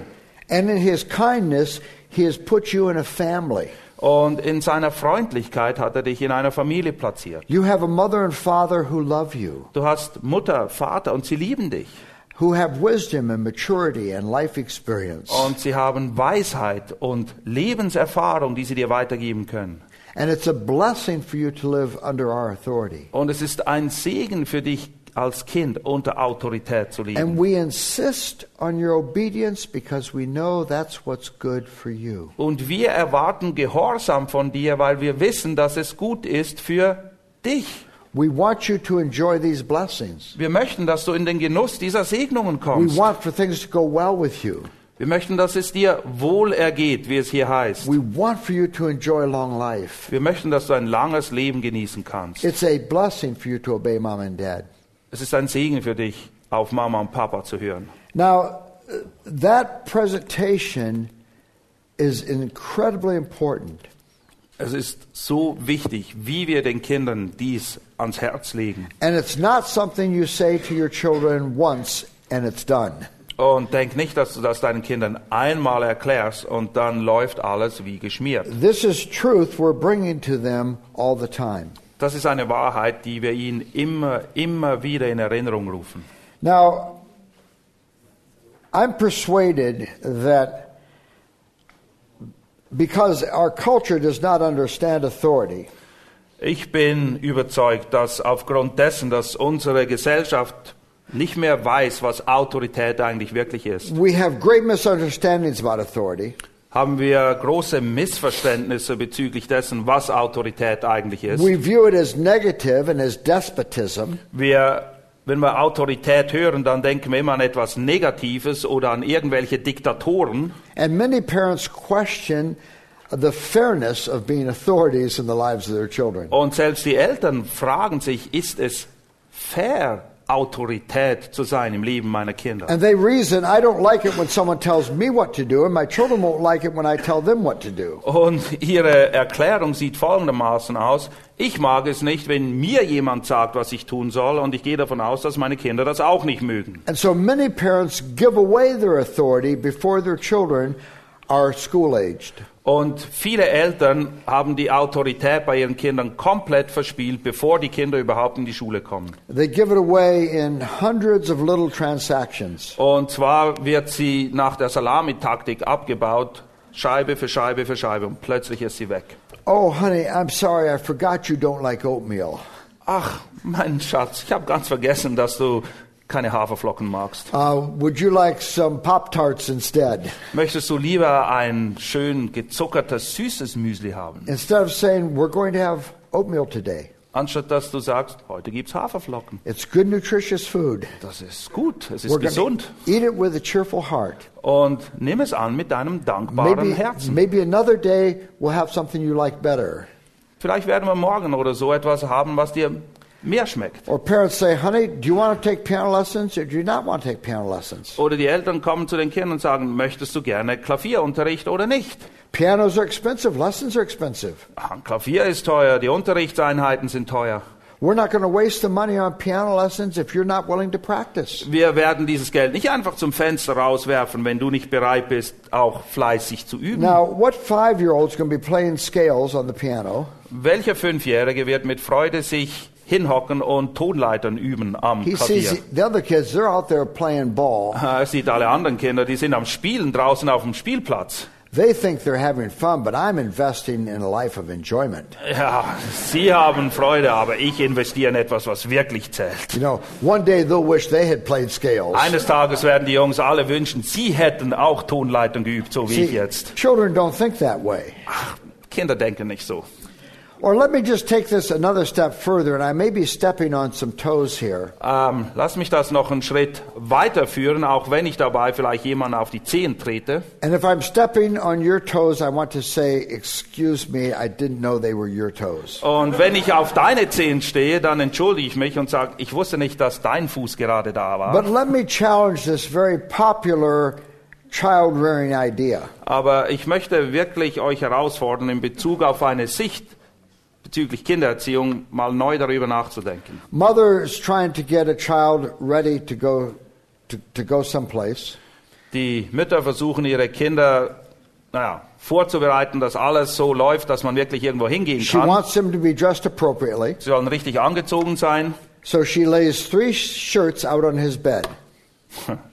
S1: And in his kindness, he has put you in a family.
S2: Und in seiner Freundlichkeit hat er dich in einer Familie platziert.
S1: You have a mother and father who love you,
S2: Du hast Mutter, Vater und sie lieben dich.
S1: Who have wisdom and maturity and life experience.
S2: Und sie haben Weisheit und Lebenserfahrung, die sie dir weitergeben können.
S1: And it's a blessing for you to live under our authority.
S2: Und es ist ein Segen für dich als Kind unter Autorität zu
S1: And
S2: leben.
S1: we insist on your obedience because we know that's what's good for you.
S2: Und wir erwarten Gehorsam von dir, weil wir wissen, dass es gut ist für dich.
S1: We want you to enjoy these blessings.
S2: Wir möchten, dass du in den Genuss dieser Segnungen
S1: We
S2: kommst.
S1: want for things to go well with you.
S2: Wir möchten, dass es dir wohl ergeht, wie es hier heißt.
S1: We want for you to enjoy long life.
S2: Wir möchten, dass du ein langes Leben genießen kannst.
S1: It's a blessing for you to obey mom and dad.
S2: Es ist ein Segen für dich, auf Mama und Papa zu hören.
S1: Now, uh, that presentation is incredibly important.
S2: Es ist so wichtig, wie wir den Kindern dies ans Herz legen.
S1: And it's not something you say to your children once and it's done.
S2: Und denk nicht, dass du das deinen Kindern einmal erklärst und dann läuft alles wie geschmiert.
S1: This is truth we're bringing to them all the time.
S2: Das ist eine Wahrheit, die wir ihnen immer, immer wieder in Erinnerung rufen.
S1: Now, I'm persuaded that because our culture does not understand authority,
S2: Ich bin überzeugt, dass aufgrund dessen, dass unsere Gesellschaft nicht mehr weiß, was Autorität eigentlich wirklich ist,
S1: we have great misunderstandings about authority.
S2: haben wir große Missverständnisse bezüglich dessen, was Autorität eigentlich ist.
S1: We view it as negative and as despotism.
S2: Wir, wenn wir Autorität hören, dann denken wir immer an etwas Negatives oder an irgendwelche Diktatoren.
S1: And many parents question the fairness of being authorities in the lives of their children.
S2: Und selbst die Eltern fragen sich, ist es fair, Autorität zu sein im Leben meiner Kinder?
S1: And they reason, I don't like it when someone tells me what to do, and my children won't like it when I tell them what to do.
S2: Und ihre Erklärung sieht folgendermaßen aus. Ich mag es nicht, wenn mir jemand sagt, was ich tun soll, und ich gehe davon aus, dass meine Kinder das auch nicht mögen.
S1: And so many parents give away their authority before their children are school aged.
S2: Und viele Eltern haben die Autorität bei ihren Kindern komplett verspielt, bevor die Kinder überhaupt in die Schule kommen.
S1: They give it away in hundreds of little transactions.
S2: Und zwar wird sie nach der Salamitaktik abgebaut, Scheibe für Scheibe für Scheibe, und plötzlich ist sie weg.
S1: Oh, honey, I'm sorry, I forgot you don't like oatmeal.
S2: Ach, mein Schatz, ich habe ganz vergessen, dass du keine Haferflocken magst.
S1: Uh, would you like some Pop Tarts instead?
S2: Möchtest du lieber ein schön gezuckertes, süßes Müsli haben?
S1: Instead of saying, we're going to have oatmeal today.
S2: Anstatt dass du sagst, heute gibt's Haferflocken.
S1: It's good, nutritious food.
S2: Das ist gut, es ist
S1: We're
S2: gesund.
S1: eat it with a cheerful heart.
S2: Und nimm es an mit deinem dankbaren
S1: Maybe,
S2: Herzen.
S1: maybe another day we'll have something you like better.
S2: Vielleicht werden wir morgen oder so etwas haben, was dir mehr schmeckt.
S1: Or parents say, honey, do you want to take piano lessons or do you not want to take piano lessons?
S2: Oder die Eltern kommen zu den Kindern und sagen, möchtest du gerne Klavierunterricht oder nicht?
S1: Pianos are expensive, lessons are expensive.
S2: Ein Klavier ist teuer, die Unterrichtseinheiten sind teuer.
S1: We're not going to waste the money on piano lessons if you're not willing to practice.
S2: Wir werden dieses Geld nicht einfach zum Fenster rauswerfen, wenn du nicht bereit bist, auch fleißig zu üben.
S1: Now, what five year old's going to be playing scales on the piano?
S2: Welcher Fünfjährige wird mit Freude sich hinhocken und Tonleitern üben am
S1: He
S2: Klavier?
S1: sees the other kids, they're out there playing ball.
S2: Er sieht alle anderen Kinder, die sind am Spielen draußen auf dem Spielplatz.
S1: They think they're having fun, but I'm investing in a life of enjoyment.
S2: Ja, sie haben Freude, aber ich investiere in etwas, was wirklich zählt.
S1: You know, one day they'll wish they had played scales.
S2: Eines Tages werden die Jungs alle wünschen, sie hätten auch Tonleitern geübt, so wie ich jetzt.
S1: children don't think that way.
S2: Ach, Kinder denken nicht so.
S1: Or let me just take this another step further, and I may be stepping on some toes here.
S2: Ähm, lass mich das noch einen Schritt weiterführen, auch wenn ich dabei vielleicht jemanden auf die Zehen trete.
S1: And if I'm stepping on your toes, I want to say, excuse me, I didn't know they were your toes.
S2: Und wenn ich auf deine Zehen stehe, dann entschuldige ich mich und sage, ich wusste nicht, dass dein Fuß gerade da war.
S1: But let me challenge this very popular child idea.
S2: Aber ich möchte wirklich euch herausfordern, in Bezug auf eine Sicht bezüglich Kindererziehung mal neu darüber nachzudenken.
S1: Mother is trying to get a child ready to go to, to go someplace.
S2: Die Mütter versuchen ihre Kinder naja, vorzubereiten, dass alles so läuft, dass man wirklich irgendwo hingehen
S1: She
S2: kann.
S1: wants them to be dressed appropriately.
S2: Sie sollen richtig angezogen sein.
S1: So she lays three shirts out on his bed.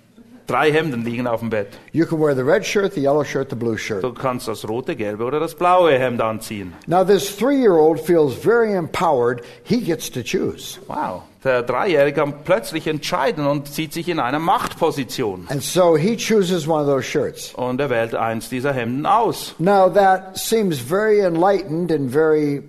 S2: Drei Hemden liegen auf dem Bett.
S1: You can wear the red shirt, the yellow shirt, the blue shirt.
S2: Du kannst das rote, gelbe oder das blaue Hemd anziehen.
S1: Now, this three year old feels very empowered. He gets to choose.
S2: Wow. Der Dreijährige kann plötzlich entscheiden und sieht sich in einer Machtposition.
S1: And so he chooses one of those shirts.
S2: Und er wählt eins dieser Hemden aus.
S1: Now, that seems very enlightened and very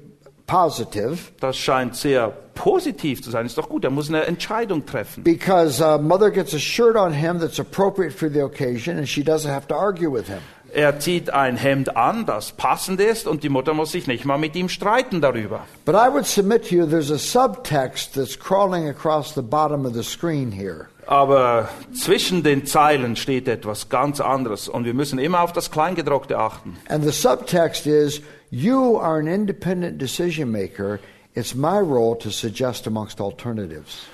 S1: positive
S2: Das scheint sehr positiv zu sein. Ist doch gut, er muss eine Entscheidung treffen.
S1: because uh, mother gets a shirt on him that's appropriate for the occasion and she doesn't have to argue with him.
S2: Er zieht ein Hemd an, das passend ist, und die Mutter muss sich nicht mal mit ihm streiten darüber.
S1: But I would submit to you there's a subtext that's crawling across the bottom of the screen here.
S2: Aber zwischen den Zeilen steht etwas ganz anderes und wir müssen immer auf das Kleingedruckte achten.
S1: And the subtext is you are an independent decision maker. It's my role to suggest amongst alternatives.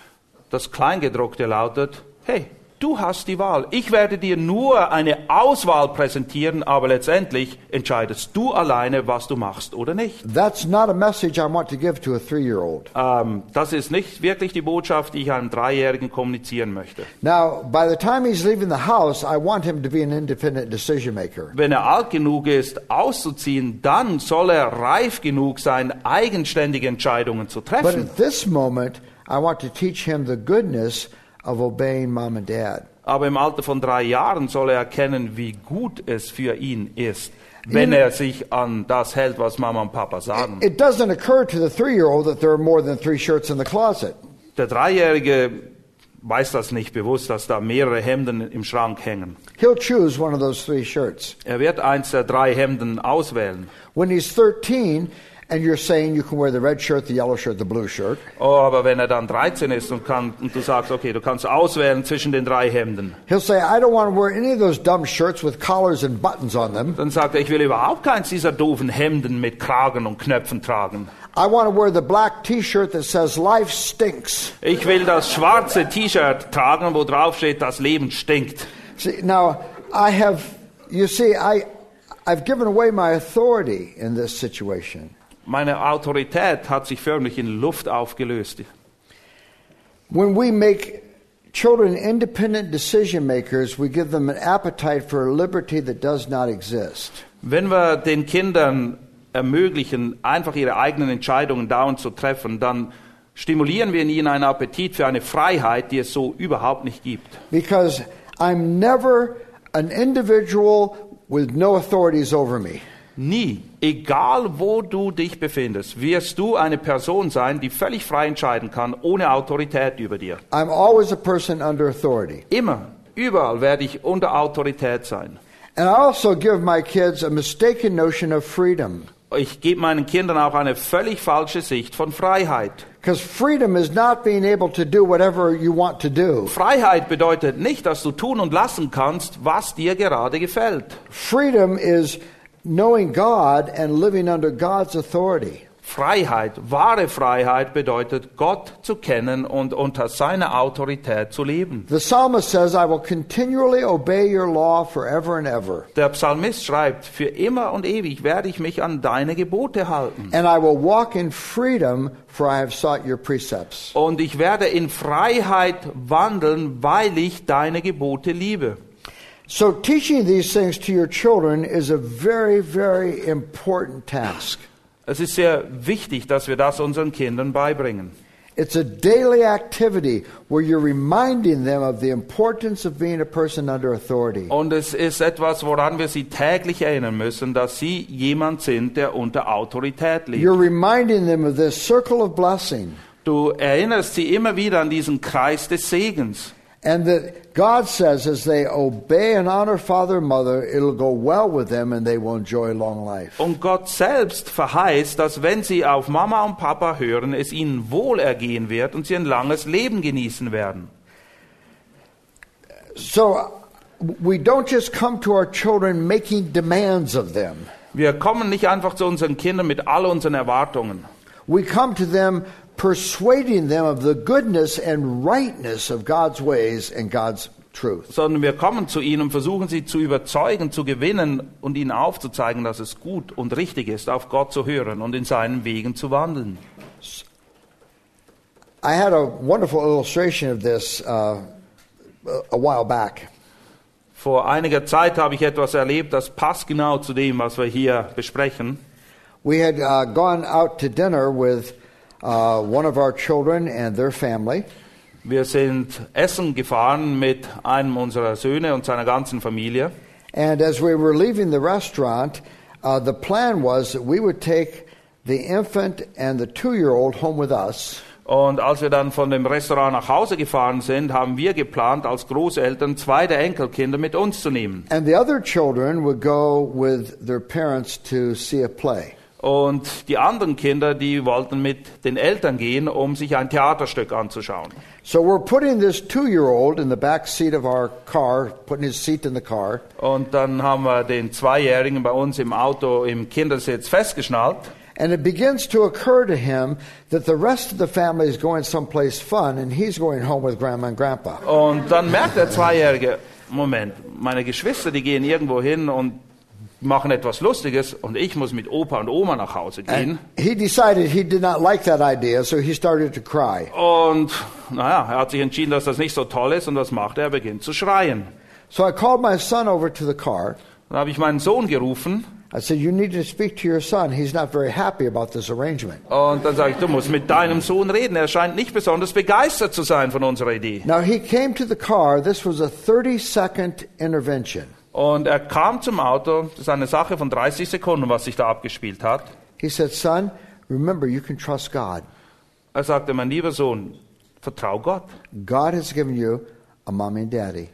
S2: Das Kleingedruckte lautet, hey, du hast die Wahl. Ich werde dir nur eine Auswahl präsentieren, aber letztendlich entscheidest du alleine, was du machst oder nicht.
S1: That's not a message I want to give to a three year old.
S2: Ähm, das ist nicht wirklich die Botschaft, die ich einem Dreijährigen kommunizieren möchte.
S1: Now, by the time he's leaving the house, I want him to be an independent decision maker.
S2: Wenn er alt genug ist, auszuziehen, dann soll er reif genug sein, eigenständige Entscheidungen zu
S1: But
S2: treffen.
S1: at this moment, I want to teach him the goodness of obeying mom and dad.
S2: Aber im Alter von drei Jahren soll er erkennen, wie gut es für ihn ist, wenn er sich an das hält, was Mama und Papa sagen.
S1: It doesn't occur to the three year old that there are more than three shirts in the closet.
S2: Der Dreijährige weiß das nicht bewusst, dass da mehrere Hemden im Schrank hängen.
S1: He'll choose one of those three shirts.
S2: Er wird eins der drei Hemden auswählen.
S1: When he's 13, and you're saying you can wear the red shirt, the yellow shirt, the blue shirt,
S2: Oh, aber wenn er dann 13 ist und, kann, und du sagst, okay, du kannst auswählen zwischen den drei Hemden,
S1: he'll say, I don't want to wear any of those dumb shirts with collars and buttons on them.
S2: dann sagt er, ich will überhaupt keins dieser doofen Hemden mit Kragen und Knöpfen tragen.
S1: I want to wear the black t shirt that says life stinks.
S2: Ich will das schwarze T-Shirt tragen, wo drauf steht, das Leben stinkt.
S1: See, now, I have, you see, I, I've given away my authority in this situation.
S2: Meine Autorität hat sich förmlich in Luft aufgelöst.
S1: When we make children independent decision makers, we give them an appetite for a liberty that does not exist.
S2: Wenn wir den Kindern ermöglichen, einfach ihre eigenen Entscheidungen dauernd zu treffen, dann stimulieren wir in ihnen einen Appetit für eine Freiheit, die es so überhaupt nicht gibt.
S1: Because I'm never an individual with no authorities over me.
S2: Nie, egal wo du dich befindest, wirst du eine Person sein, die völlig frei entscheiden kann, ohne Autorität über dir.
S1: I'm always a person under authority.
S2: Immer, überall werde ich unter Autorität sein.
S1: And I also give my kids a mistaken notion of freedom.
S2: Ich gebe meinen Kindern auch eine völlig falsche Sicht von Freiheit.
S1: Because freedom is not being able to do whatever you want to do.
S2: Freiheit bedeutet nicht, dass du tun und lassen kannst, was dir gerade gefällt.
S1: Freedom is knowing God and living under God's authority.
S2: Freiheit, wahre Freiheit bedeutet, Gott zu kennen und unter seiner Autorität zu leben.
S1: The psalmist says, I will continually obey your law forever and ever,
S2: Der Psalmist schreibt, für immer und ewig werde ich mich an deine Gebote halten.
S1: and I will walk in freedom, for I have sought your precepts.
S2: Und ich werde in Freiheit wandeln, weil ich deine Gebote liebe.
S1: So, teaching these things to your children is a very, very important task.
S2: Es ist sehr wichtig, dass wir das unseren Kindern beibringen.
S1: It's a daily activity where you're reminding them of the importance of being a person under authority.
S2: Und es ist etwas, woran wir sie täglich erinnern müssen, dass sie jemand sind, der unter Autorität lebt.
S1: You're reminding them of this circle of blessing
S2: Du erinnerst sie immer wieder an diesen Kreis des Segens.
S1: And that God says as they obey and honor father and mother, it'll go well with them and they will enjoy long life.
S2: Und Gott selbst verheißt, dass wenn sie auf Mama und Papa hören, es ihnen wohl ergehen wird und sie ein langes Leben genießen werden.
S1: So we don't just come to our children making demands of them.
S2: Wir kommen nicht einfach zu unseren Kindern mit all unseren Erwartungen.
S1: We come to them persuading them of the goodness and rightness of God's ways and God's truth.
S2: sondern wir kommen zu ihnen und versuchen sie zu überzeugen, zu gewinnen und ihnen aufzuzeigen, dass es gut und richtig ist, auf Gott zu hören und in seinen Wegen zu wandeln.
S1: I had a wonderful illustration of this uh, a while back.
S2: Vor einiger Zeit habe ich etwas erlebt, das passt genau zu dem, was wir hier besprechen.
S1: We had uh, gone out to dinner with uh, one of our children and their family.
S2: Wir sind essen gefahren mit einem unserer Söhne und seiner ganzen Familie.
S1: And as we were leaving the restaurant, uh, the plan was that we would take the infant and the two year old home with us.
S2: Und als wir dann von dem Restaurant nach Hause gefahren sind, haben wir geplant, als Großeltern zwei der Enkelkinder mit uns zu nehmen.
S1: And the other children would go with their parents to see a play.
S2: Und die anderen Kinder, die wollten mit den Eltern gehen, um sich ein Theaterstück anzuschauen.
S1: So we're putting this two year old in the back seat of our car, putting his seat in the car.
S2: Und dann haben wir den Zweijährigen bei uns im Auto im Kindersitz festgeschnallt.
S1: And it begins to occur to him that the rest of the family is going someplace fun and he's going home with grandma and grandpa.
S2: Und dann merkt der Zweijährige, Moment, meine Geschwister, die gehen irgendwo hin und machen etwas Lustiges und ich muss mit Opa und Oma nach Hause gehen.
S1: He decided he did not like that idea, so he started to cry.
S2: Und naja, er hat sich entschieden, dass das nicht so toll ist und was macht er? Er beginnt zu schreien.
S1: So I called my son over to the car.
S2: Dann habe ich meinen Sohn gerufen
S1: I said, You need to speak to your son. He's not very happy about this arrangement.
S2: und dann sage ich, du musst mit deinem Sohn reden. Er scheint nicht besonders begeistert zu sein von unserer Idee.
S1: Now he came to the car. This was a 30 second intervention.
S2: Und er kam zum Auto, das ist eine Sache von 30 Sekunden, was sich da abgespielt hat.
S1: He said, Son, remember you can trust God.
S2: Er sagte, mein lieber Sohn, vertrau Gott.
S1: God has given you a mommy and daddy.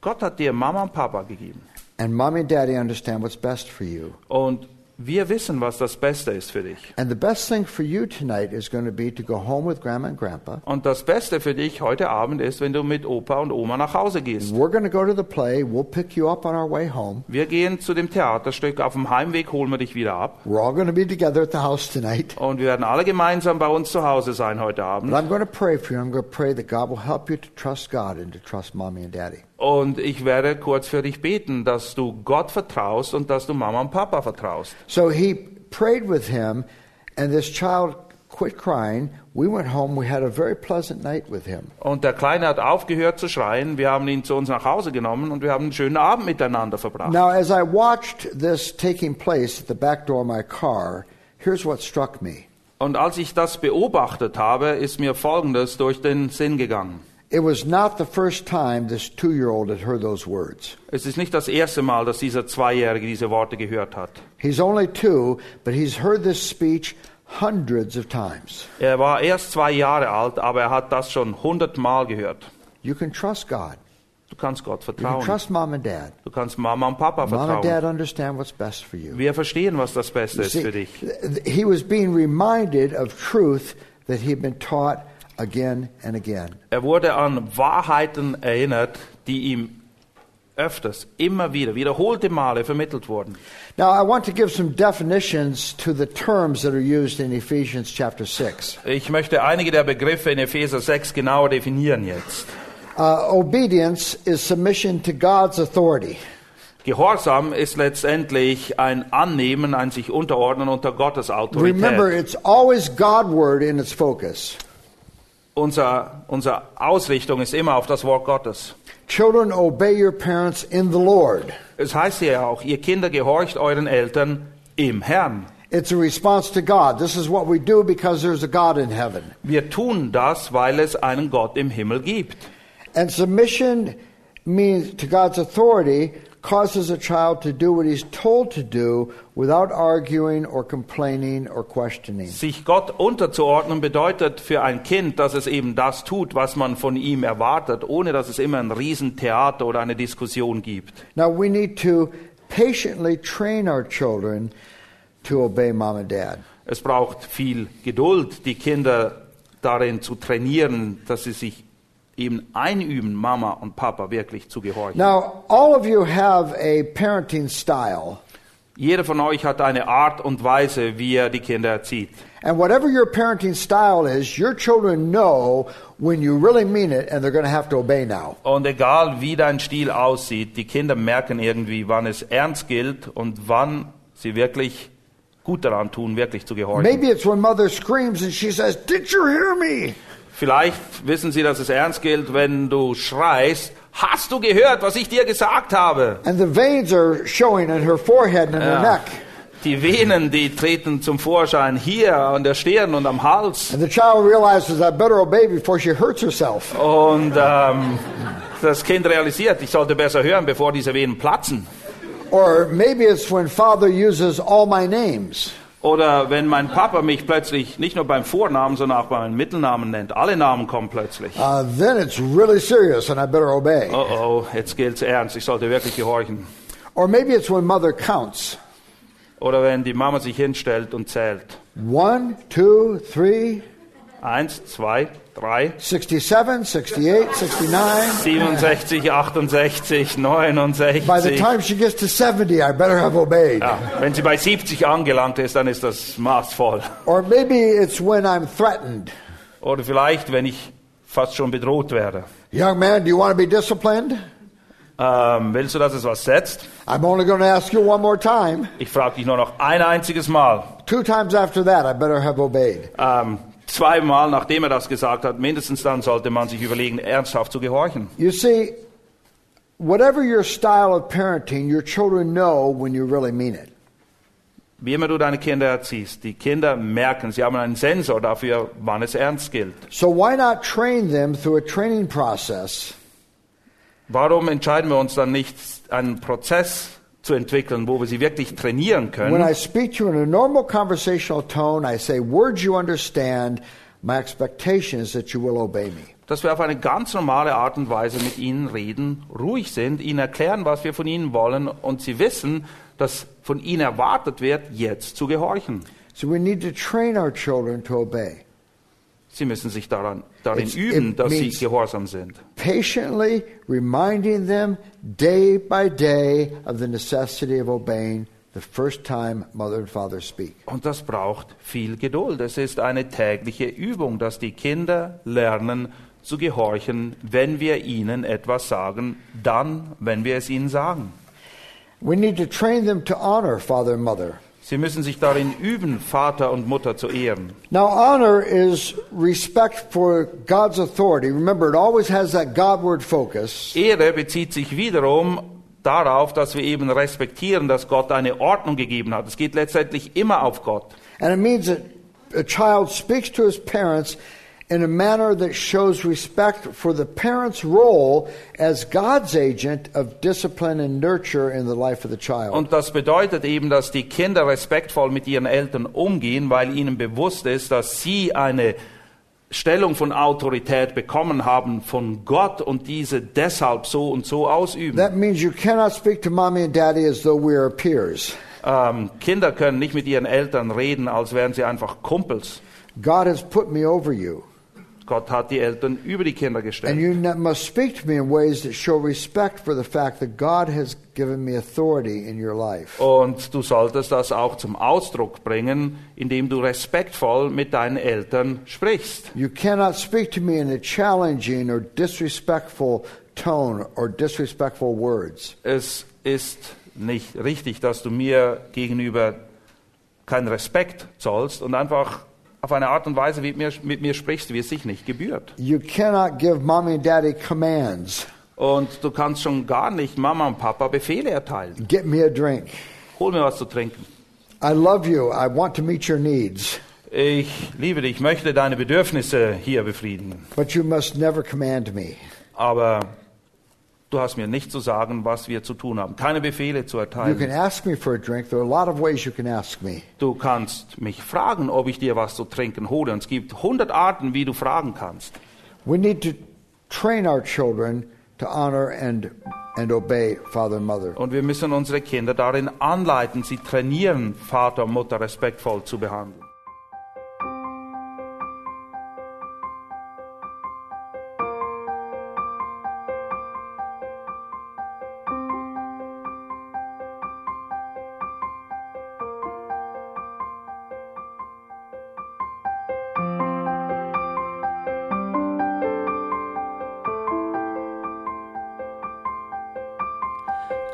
S2: Gott hat dir Mama und Papa gegeben.
S1: And mommy and daddy understand what's best for you.
S2: Und wir wissen, was das Beste ist für dich.
S1: And the best thing for you tonight is going to be to go home with grandma and grandpa.
S2: Und das Beste für dich heute Abend ist, wenn du mit Opa und Oma nach Hause gehst.
S1: We're going to go to the play. We'll pick you up on our way home.
S2: Wir gehen zu dem Theaterstück. Auf dem Heimweg holen wir dich wieder ab.
S1: We're all going to be together at the house tonight.
S2: Und wir werden alle gemeinsam bei uns zu Hause sein heute
S1: But
S2: Abend.
S1: I'm going to pray for you. I'm going to pray that God will help you to trust God and to trust mommy and daddy.
S2: Und ich werde kurz für dich beten, dass du Gott vertraust und dass du Mama und Papa vertraust.
S1: So he prayed with him, and this child quit crying. We went home. We had a very pleasant night with him.
S2: Und der Kleine hat aufgehört zu schreien. Wir haben ihn zu uns nach Hause genommen und wir haben einen schönen Abend miteinander verbracht.
S1: Now, as I watched this taking place at the back door of my car, here's what struck me.
S2: Und als ich das beobachtet habe, ist mir Folgendes durch den Sinn gegangen.
S1: It was not the first time this two year old had heard those words.
S2: Es ist nicht das erste Mal, dass dieser Zweijährige diese Worte gehört hat.
S1: He's only two, but he's heard this speech hundreds of times.
S2: Er war erst zwei Jahre alt, aber er hat das schon hundertmal gehört.
S1: You can trust God.
S2: Du kannst Gott
S1: You can
S2: vertrauen.
S1: trust mom and dad.
S2: Du kannst Mama und Papa
S1: Mom and dad
S2: vertrauen.
S1: understand what's best for you.
S2: Wir verstehen, was das Beste
S1: You
S2: ist
S1: see,
S2: für dich.
S1: he was being reminded of truth that he'd been taught again and again.
S2: Er wurde an Wahrheiten erinnert, die ihm öfters, immer wieder, wiederholte Male vermittelt wurden.
S1: Now, I want to give some definitions to the terms that are used in Ephesians chapter 6.
S2: Ich möchte einige der Begriffe in Epheser 6 genauer definieren jetzt.
S1: Uh, obedience is submission to God's authority.
S2: Gehorsam ist letztendlich ein Annehmen, ein sich unterordnen unter Gottes
S1: Remember,
S2: Autorität.
S1: it's always God word in its focus.
S2: Unser, unsere Ausrichtung ist immer auf das Wort Gottes.
S1: Children, obey your parents in the Lord.
S2: Es heißt ja auch, ihr Kinder gehorcht euren Eltern im Herrn.
S1: It's a response to God. This is what we do because there's a God in heaven.
S2: Wir tun das, weil es einen Gott im Himmel gibt.
S1: And submission means to God's authority causes a child to do what he's told to do without arguing or complaining or questioning.
S2: Sich Gott unterzuordnen bedeutet für ein Kind, dass es eben das tut, was man von ihm erwartet, ohne dass es immer ein Riesentheater oder eine Diskussion gibt.
S1: Now we need to patiently train our children to obey mom and dad.
S2: Es braucht viel Geduld, die Kinder darin zu trainieren, dass sie sich eben einüben, Mama und Papa wirklich zu gehorchen.
S1: Now, all of you have a parenting style.
S2: Jeder von euch hat eine Art und Weise, wie er die Kinder erzieht.
S1: And whatever your parenting style is, your children know when you really mean it and they're going to have to obey now.
S2: Und egal wie dein Stil aussieht, die Kinder merken irgendwie, wann es ernst gilt und wann sie wirklich gut daran tun, wirklich zu gehorchen.
S1: Maybe it's when mother screams and she says, Did you hear me?
S2: Vielleicht wissen sie, dass es ernst gilt, wenn du schreist, hast du gehört, was ich dir gesagt habe?
S1: And the veins are showing in her forehead and in her
S2: Ja.
S1: neck.
S2: Die Venen, die treten zum Vorschein hier an der Stirn und am Hals.
S1: And the child realizes, I better obey before she hurts herself.
S2: Und ähm, das Kind realisiert, ich sollte besser hören, bevor diese Venen platzen.
S1: Or maybe it's when father uses all my names.
S2: Oder wenn mein Papa mich plötzlich nicht nur beim Vornamen, sondern auch beim Mittelnamen nennt. Alle Namen kommen plötzlich.
S1: Uh, then it's really serious and I better obey.
S2: Oh oh, jetzt gilt's ernst, ich sollte wirklich gehorchen.
S1: Or maybe it's when mother counts.
S2: Oder wenn die Mama sich hinstellt und zählt.
S1: One, two, three,
S2: Eins, zwei, drei,
S1: 67, 68, 69.
S2: 67, 68, 69.
S1: By the time she gets to 70, I better have obeyed.
S2: Ja, wenn sie bei 70 angelangt ist, dann ist das Maß voll.
S1: Or maybe it's when I'm threatened.
S2: Oder vielleicht, wenn ich fast schon bedroht werde.
S1: Young man, do you want to be disciplined?
S2: Ähm, willst du, dass es was setzt?
S1: I'm only going to ask you one more time.
S2: Ich frage dich nur noch ein einziges Mal.
S1: Two times after that, I better have obeyed.
S2: Ähm, zweimal, nachdem er das gesagt hat, mindestens dann sollte man sich überlegen, ernsthaft zu gehorchen.
S1: You see, whatever your style of parenting, your children know when you really mean it.
S2: Wie immer du deine Kinder erziehst, die Kinder merken, sie haben einen Sensor dafür, wann es ernst gilt.
S1: So why not train them through a training process
S2: Warum entscheiden wir uns dann nicht, einen Prozess zu entwickeln, wo wir sie wirklich trainieren
S1: When I
S2: können?
S1: speak to you in a normal conversational tone, I say words you understand. My expectation is that you will obey me.
S2: Dass wir auf eine ganz normale Art und Weise mit ihnen reden, ruhig sind, ihnen erklären, was wir von ihnen wollen und sie wissen, dass von ihnen erwartet wird, jetzt zu gehorchen.
S1: So we need to train our children to obey.
S2: Sie müssen sich daran, darin
S1: It's-
S2: üben, dass sie gehorsam sind.
S1: Patiently reminding them day by day of the necessity of obeying the first time mother and father speak.
S2: Und das braucht viel Geduld. Es ist eine tägliche Übung, dass die Kinder lernen zu gehorchen, wenn wir ihnen etwas sagen, dann, wenn wir es ihnen sagen.
S1: We need to train them to honor father and mother.
S2: Sie müssen sich darin üben, Vater und Mutter zu ehren.
S1: Now, honor is respect for God's authority. Remember, it always has that Godward focus.
S2: Ehre bezieht sich wiederum darauf, dass wir eben respektieren, dass Gott eine Ordnung gegeben hat. Es geht letztendlich immer auf Gott.
S1: And it means that a child speaks to his parents in a manner that shows respect for the parent's role as God's agent of discipline and nurture in the life of the child.
S2: Und das bedeutet eben, dass die Kinder respektvoll mit ihren Eltern umgehen, weil ihnen bewusst ist, dass sie eine Stellung von Autorität bekommen haben von Gott und diese deshalb so und so ausüben.
S1: that means you cannot speak to mommy and daddy as though we are peers.
S2: Ähm, Kinder können nicht mit ihren Eltern reden, als wären sie einfach Kumpels.
S1: God has put me over you.
S2: Gott hat die Eltern über die Kinder
S1: And
S2: gestellt.
S1: you ne- must speak to me in ways that show respect for the fact that God has given me authority in your life.
S2: Und du solltest das auch zum Ausdruck bringen, indem du respektvoll mit deinen Eltern sprichst.
S1: You cannot speak to me in a challenging or disrespectful tone or disrespectful words.
S2: Es ist nicht richtig, dass du mir gegenüber keinen Respekt zollst und einfach auf eine Art und Weise mit mir, mit mir sprichst, wie es sich nicht gebührt.
S1: You cannot give mommy and daddy commands.
S2: Und du kannst schon gar nicht Mama und Papa Befehle erteilen.
S1: Get me a drink.
S2: Hol mir was zu trinken.
S1: I love you. I want to meet your needs.
S2: Ich liebe dich, möchte deine Bedürfnisse hier befriedigen.
S1: But you must never command me.
S2: Aber du hast mir nicht zu sagen, was wir zu tun haben. Keine Befehle zu
S1: You can
S2: erteilen.
S1: ask me for a drink. There are a lot of ways you can ask me.
S2: Du kannst mich fragen, ob ich dir was zu trinken hole. Und es gibt hundert Arten, wie du fragen kannst.
S1: We need to train our children to honor and, and obey father and mother.
S2: Und wir müssen unsere Kinder darin anleiten, sie trainieren, Vater und Mutter respektvoll zu behandeln.